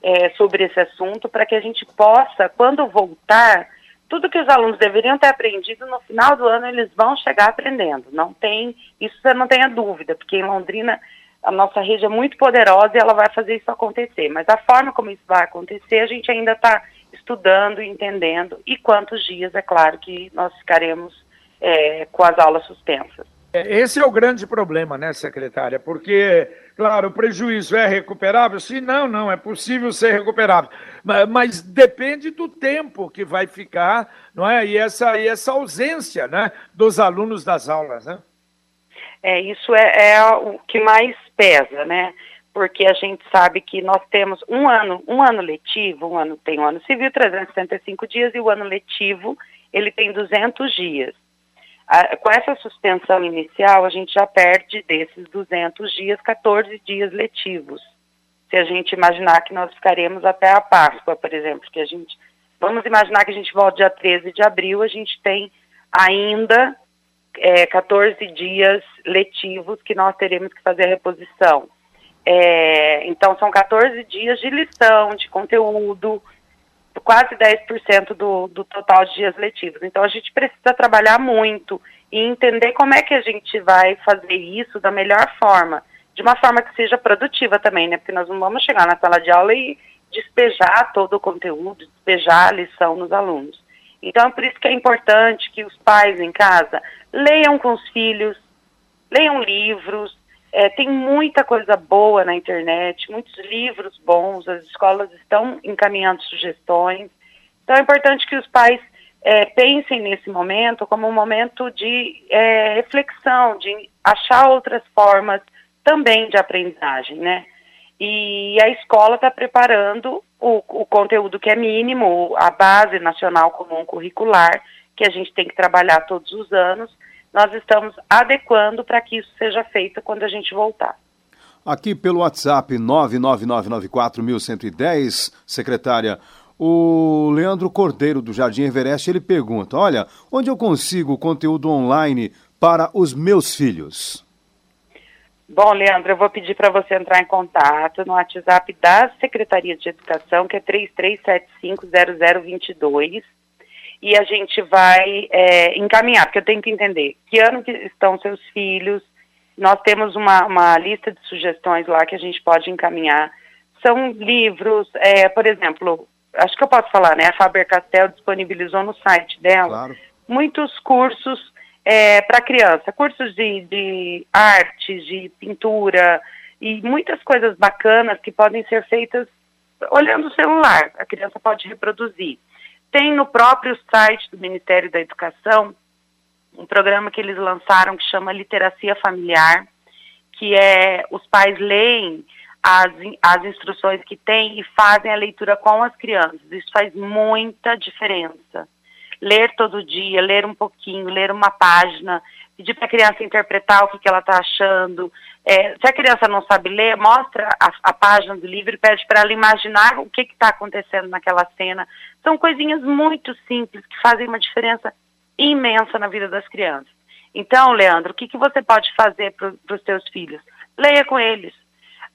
é, sobre esse assunto para que a gente possa, quando voltar, tudo que os alunos deveriam ter aprendido no final do ano, eles vão chegar aprendendo. Não tem, isso você não tenha dúvida, porque em Londrina a nossa rede é muito poderosa e ela vai fazer isso acontecer. Mas a forma como isso vai acontecer, a gente ainda está estudando, entendendo, e quantos dias, é claro, que nós ficaremos é, com as aulas suspensas. É, esse é o grande problema, né, secretária? Porque, claro, o prejuízo é recuperável? Sim, não, não, é possível ser recuperável. Mas, mas, depende do tempo que vai ficar, não é? E essa, e essa ausência né, dos alunos das aulas, né? É, isso é, é o que mais pesa, né? Porque a gente sabe que nós temos um ano, um ano letivo, um ano tem um ano civil, 365 dias, e o ano letivo, ele tem 200 dias. Com essa suspensão inicial, a gente já perde desses 200 dias, 14 dias letivos. Se a gente imaginar que nós ficaremos até a Páscoa, por exemplo, que a gente. Vamos imaginar que a gente volta dia 13 de abril, a gente tem ainda é, 14 dias letivos que nós teremos que fazer a reposição. É, então, são 14 dias de lição, de conteúdo, quase 10% do, do total de dias letivos. Então a gente precisa trabalhar muito e entender como é que a gente vai fazer isso da melhor forma, de uma forma que seja produtiva também, né? Porque nós não vamos chegar na sala de aula e despejar todo o conteúdo, despejar a lição nos alunos. Então, é por isso que é importante que os pais em casa leiam com os filhos, leiam livros, é, tem muita coisa boa na internet, muitos livros bons, as escolas estão encaminhando sugestões. Então é importante que os pais é, pensem nesse momento como um momento de é, reflexão, de achar outras formas também de aprendizagem, né? E a escola está preparando o, o conteúdo que é mínimo, a base nacional comum curricular, que a gente tem que trabalhar todos os anos, nós estamos adequando para que isso seja feito quando a gente voltar. Aqui pelo WhatsApp 999941110, secretária, o Leandro Cordeiro do Jardim Everest, ele pergunta: "Olha, onde eu consigo conteúdo online para os meus filhos?" Bom, Leandro, eu vou pedir para você entrar em contato no WhatsApp da Secretaria de Educação, que é 33750022 e a gente vai é, encaminhar, porque eu tenho que entender que ano que estão seus filhos. Nós temos uma, uma lista de sugestões lá que a gente pode encaminhar. São livros, é, por exemplo, acho que eu posso falar, né? A Faber-Castell disponibilizou no site dela claro. muitos cursos é, para criança, cursos de, de arte, de pintura e muitas coisas bacanas que podem ser feitas olhando o celular. A criança pode reproduzir. Tem no próprio site do Ministério da Educação um programa que eles lançaram que chama Literacia Familiar, que é os pais leem as, as instruções que tem e fazem a leitura com as crianças. Isso faz muita diferença. Ler todo dia, ler um pouquinho, ler uma página, pedir para a criança interpretar o que, que ela está achando. É, se a criança não sabe ler, mostra a, a página do livro e pede para ela imaginar o que está acontecendo naquela cena. São coisinhas muito simples que fazem uma diferença imensa na vida das crianças. Então, Leandro, o que, que você pode fazer para os seus filhos? Leia com eles.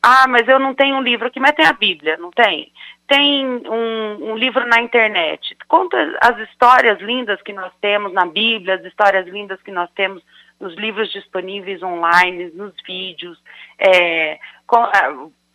Ah, mas eu não tenho um livro aqui, mas tem a Bíblia, não tem? Tem um, um, livro na internet. Conta as histórias lindas que nós temos na Bíblia, as histórias lindas que nós temos nos livros disponíveis online, nos vídeos. É, com,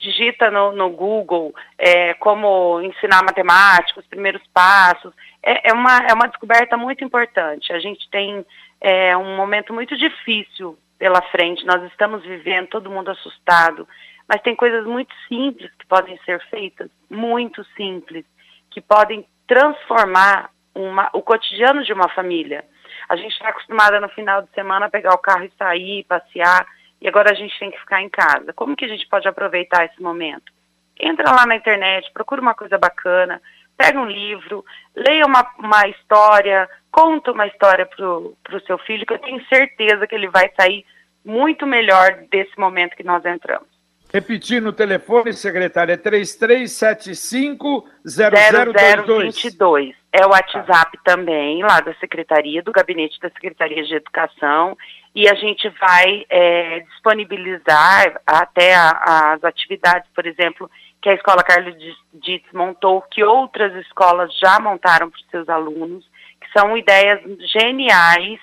digita no, no Google é, como ensinar matemática, os primeiros passos. É, é, uma, é uma descoberta muito importante. A gente tem é, um momento muito difícil pela frente. Nós estamos vivendo, todo mundo assustado, mas tem coisas muito simples que podem ser feitas, muito simples, que podem transformar uma, o cotidiano de uma família. A gente está acostumada no final de semana a pegar o carro e sair, passear, e agora a gente tem que ficar em casa. Como que a gente pode aproveitar esse momento? Entra lá na internet, procura uma coisa bacana, pega um livro, leia uma, uma história, conta uma história para o seu filho, que eu tenho certeza que ele vai sair muito melhor desse momento que nós entramos. Repetindo o telefone, secretária, é 3375-0022. É o WhatsApp também, lá da Secretaria, do Gabinete da Secretaria de Educação, e a gente vai é, disponibilizar até a, as atividades, por exemplo, que a Escola Carlos Dietz montou, que outras escolas já montaram para os seus alunos, que são ideias geniais,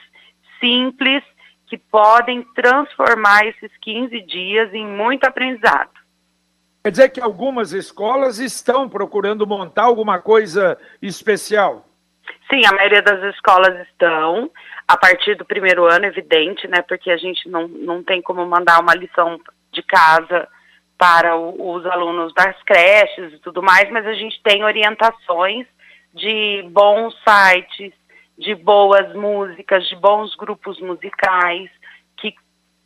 simples, que podem transformar esses 15 dias em muito aprendizado. Quer dizer que algumas escolas estão procurando montar alguma coisa especial? Sim, a maioria das escolas estão. A partir do primeiro ano, evidente, né? Porque a gente não, não tem como mandar uma lição de casa para o, os alunos das creches e tudo mais, mas a gente tem orientações de bons sites, de boas músicas, de bons grupos musicais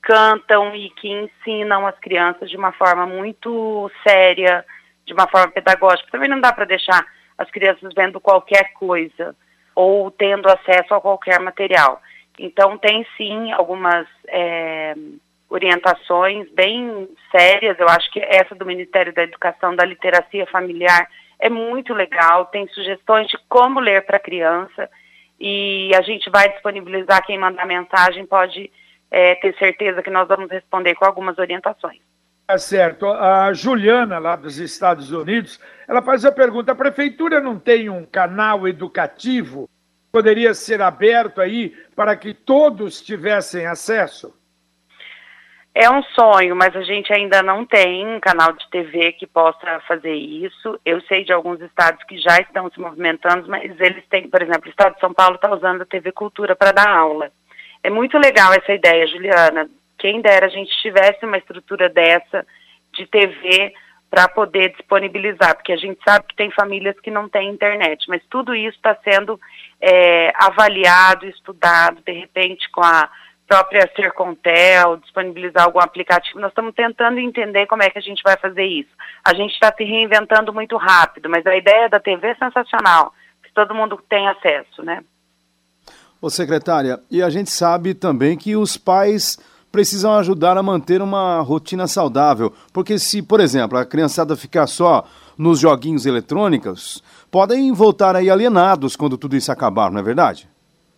cantam e que ensinam as crianças de uma forma muito séria, de uma forma pedagógica. Também não dá para deixar as crianças vendo qualquer coisa ou tendo acesso a qualquer material. Então, tem sim algumas é, orientações bem sérias. Eu acho que essa do Ministério da Educação, da literacia familiar, é muito legal. Tem sugestões de como ler para a criança e a gente vai disponibilizar quem mandar mensagem pode é, ter certeza que nós vamos responder com algumas orientações. Tá certo. A Juliana, lá dos Estados Unidos, ela faz a pergunta: a prefeitura não tem um canal educativo? Poderia ser aberto aí para que todos tivessem acesso? É um sonho, mas a gente ainda não tem um canal de TV que possa fazer isso. Eu sei de alguns estados que já estão se movimentando, mas eles têm, por exemplo, o estado de São Paulo está usando a TV Cultura para dar aula. É muito legal essa ideia, Juliana. Quem dera a gente tivesse uma estrutura dessa de TV para poder disponibilizar, porque a gente sabe que tem famílias que não têm internet, mas tudo isso está sendo é, avaliado, estudado, de repente com a própria Sercontel, disponibilizar algum aplicativo. Nós estamos tentando entender como é que a gente vai fazer isso. A gente está se reinventando muito rápido, mas a ideia da TV é sensacional, que todo mundo tem acesso, né? Ô secretária, e a gente sabe também que os pais precisam ajudar a manter uma rotina saudável, porque se, por exemplo, a criançada ficar só nos joguinhos eletrônicos, podem voltar aí alienados quando tudo isso acabar, não é verdade?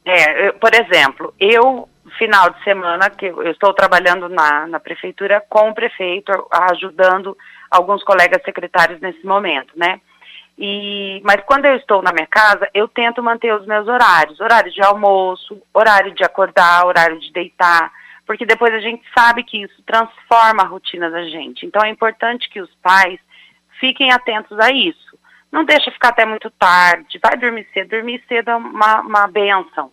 É, eu, por exemplo, eu final de semana que eu estou trabalhando na, na prefeitura com o prefeito, ajudando alguns colegas secretários nesse momento, né? E, mas quando eu estou na minha casa, eu tento manter os meus horários, horário de almoço, horário de acordar, horário de deitar, porque depois a gente sabe que isso transforma a rotina da gente. Então é importante que os pais fiquem atentos a isso. Não deixa ficar até muito tarde, vai dormir cedo, dormir cedo é uma, uma benção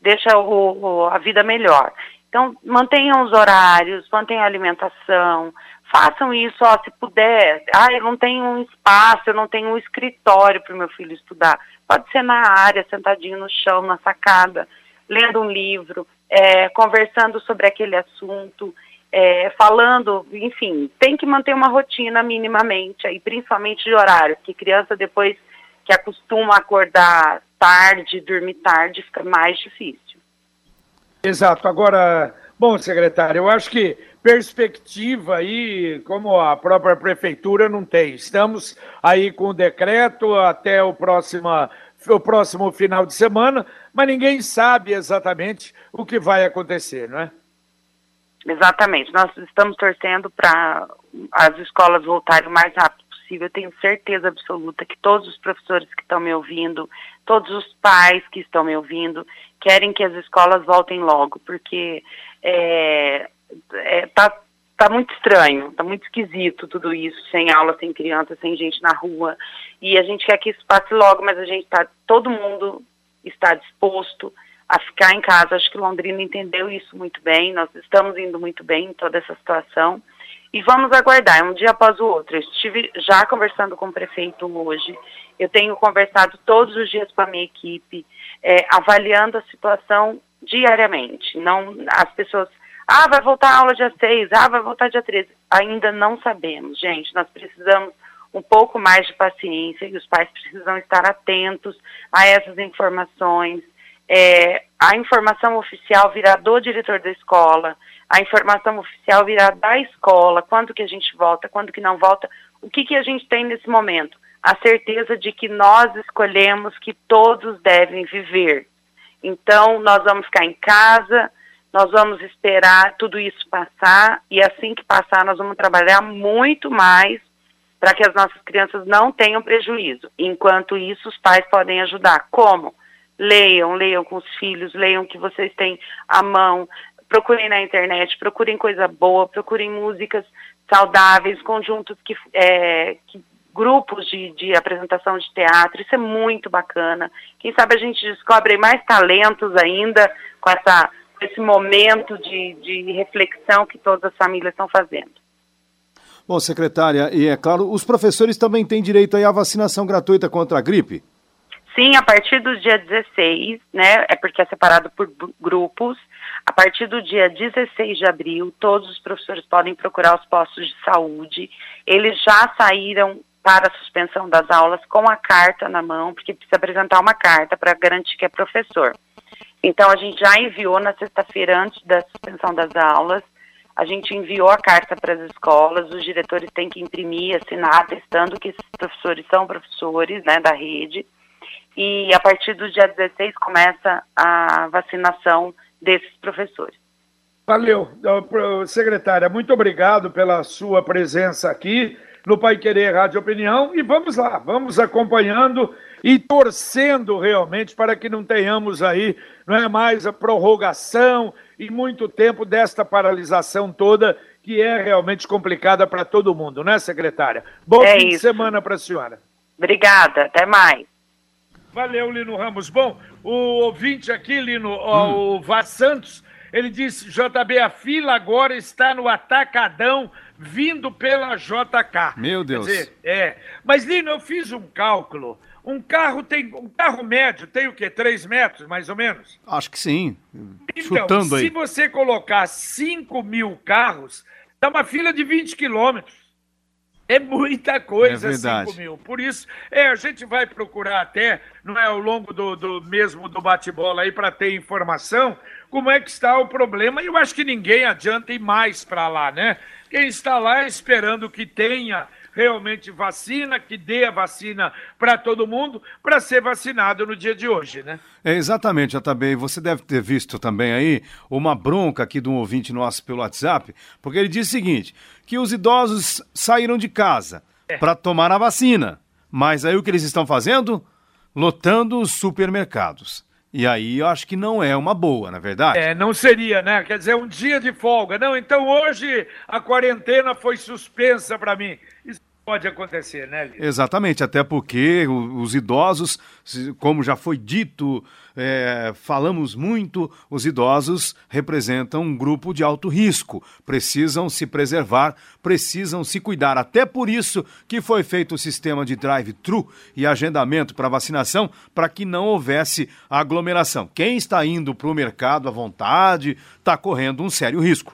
deixa o, o, a vida melhor. Então, mantenham os horários, mantenham a alimentação, façam isso, ó, se puder. Ah, eu não tenho um espaço, eu não tenho um escritório para o meu filho estudar. Pode ser na área, sentadinho no chão, na sacada, lendo um livro, é, conversando sobre aquele assunto. é, falando, enfim, tem que manter uma rotina minimamente, aí, principalmente de horário, porque criança depois que acostuma a acordar tarde, dormir tarde, fica mais difícil. Exato. Agora, bom, secretário, eu acho que perspectiva aí, como a própria prefeitura não tem. Estamos aí com o decreto até o próximo, o próximo final de semana, mas ninguém sabe exatamente o que vai acontecer, não é? Exatamente. Nós estamos torcendo para as escolas voltarem o mais rápido possível. Eu tenho certeza absoluta que todos os professores que estão me ouvindo, todos os pais que estão me ouvindo, querem que as escolas voltem logo, porque é, é, tá, tá muito estranho, tá muito esquisito tudo isso, sem aula, sem criança, sem gente na rua. E a gente quer que isso passe logo, mas a gente tá, todo mundo está disposto a ficar em casa. Acho que Londrina entendeu isso muito bem, nós estamos indo muito bem em toda essa situação. E vamos aguardar, um dia após o outro. Eu estive já conversando com o prefeito hoje, eu tenho conversado todos os dias com a minha equipe, é, avaliando a situação diariamente. Não, as pessoas, ah, vai voltar a aula dia 6, ah, vai voltar dia 13. Ainda não sabemos, gente. Nós precisamos um pouco mais de paciência e os pais precisam estar atentos a essas informações. É, a informação oficial virá do diretor da escola, a informação oficial virá da escola, quando que a gente volta, quando que não volta, o que, que a gente tem nesse momento? A certeza de que nós escolhemos que todos devem viver. Então, nós vamos ficar em casa, nós vamos esperar tudo isso passar, e assim que passar, nós vamos trabalhar muito mais para que as nossas crianças não tenham prejuízo. Enquanto isso, os pais podem ajudar. Como? Leiam, leiam com os filhos, leiam que vocês têm à mão, procurem na internet, procurem coisa boa, procurem músicas saudáveis, conjuntos que, é, que grupos de, de, apresentação de teatro, isso é muito bacana. Quem sabe a gente descobre mais talentos ainda com essa, esse momento de, de reflexão que todas as famílias estão fazendo. Bom, secretária, e é claro, os professores também têm direito à vacinação gratuita contra a gripe? Sim, a partir do dia 16, né, é porque é separado por grupos, a partir do dia 16 de abril, todos os professores podem procurar os postos de saúde. Eles já saíram para a suspensão das aulas com a carta na mão, porque precisa apresentar uma carta para garantir que é professor. Então, a gente já enviou na sexta-feira, antes da suspensão das aulas, a gente enviou a carta para as escolas, os diretores têm que imprimir, assinar, atestando que esses professores são professores né, da rede. E a partir do dia 16 começa a vacinação desses professores. Valeu, secretária, muito obrigado pela sua presença aqui no Pai Querer Rádio Opinião e vamos lá, vamos acompanhando e torcendo realmente para que não tenhamos aí, não é mais a prorrogação e muito tempo desta paralisação toda que é realmente complicada para todo mundo, né, secretária? Bom é fim isso. de semana para a senhora. Obrigada, até mais. Valeu, Lino Ramos. Bom, o ouvinte aqui, Lino, hum. o Vaz Santos, ele disse: JB, a fila agora está no atacadão vindo pela JK. Meu Deus. Quer dizer, é. Mas, Lino, eu fiz um cálculo. Um carro tem. Um carro médio tem o quê? 3 metros, mais ou menos? Acho que sim. Então, Chutando aí. se você colocar 5 mil carros, dá uma fila de 20 quilômetros. É muita coisa, é 5 mil. Por isso, é, a gente vai procurar até, não é ao longo do, do mesmo do bate-bola aí, para ter informação, como é que está o problema. E eu acho que ninguém adianta ir mais para lá, né? Quem está lá esperando que tenha realmente vacina, que dê a vacina para todo mundo, para ser vacinado no dia de hoje, né? É, exatamente, Atabei. Você deve ter visto também aí uma bronca aqui de um ouvinte nosso pelo WhatsApp, porque ele diz o seguinte, que os idosos saíram de casa é. para tomar a vacina, mas aí o que eles estão fazendo? Lotando os supermercados. E aí eu acho que não é uma boa, na é verdade? É, não seria, né? Quer dizer, um dia de folga. Não, então hoje a quarentena foi suspensa para mim. Pode acontecer, né, Lito? Exatamente, até porque os idosos, como já foi dito, é, falamos muito, os idosos representam um grupo de alto risco, precisam se preservar, precisam se cuidar. Até por isso que foi feito o sistema de drive-thru e agendamento para vacinação, para que não houvesse aglomeração. Quem está indo para o mercado à vontade está correndo um sério risco.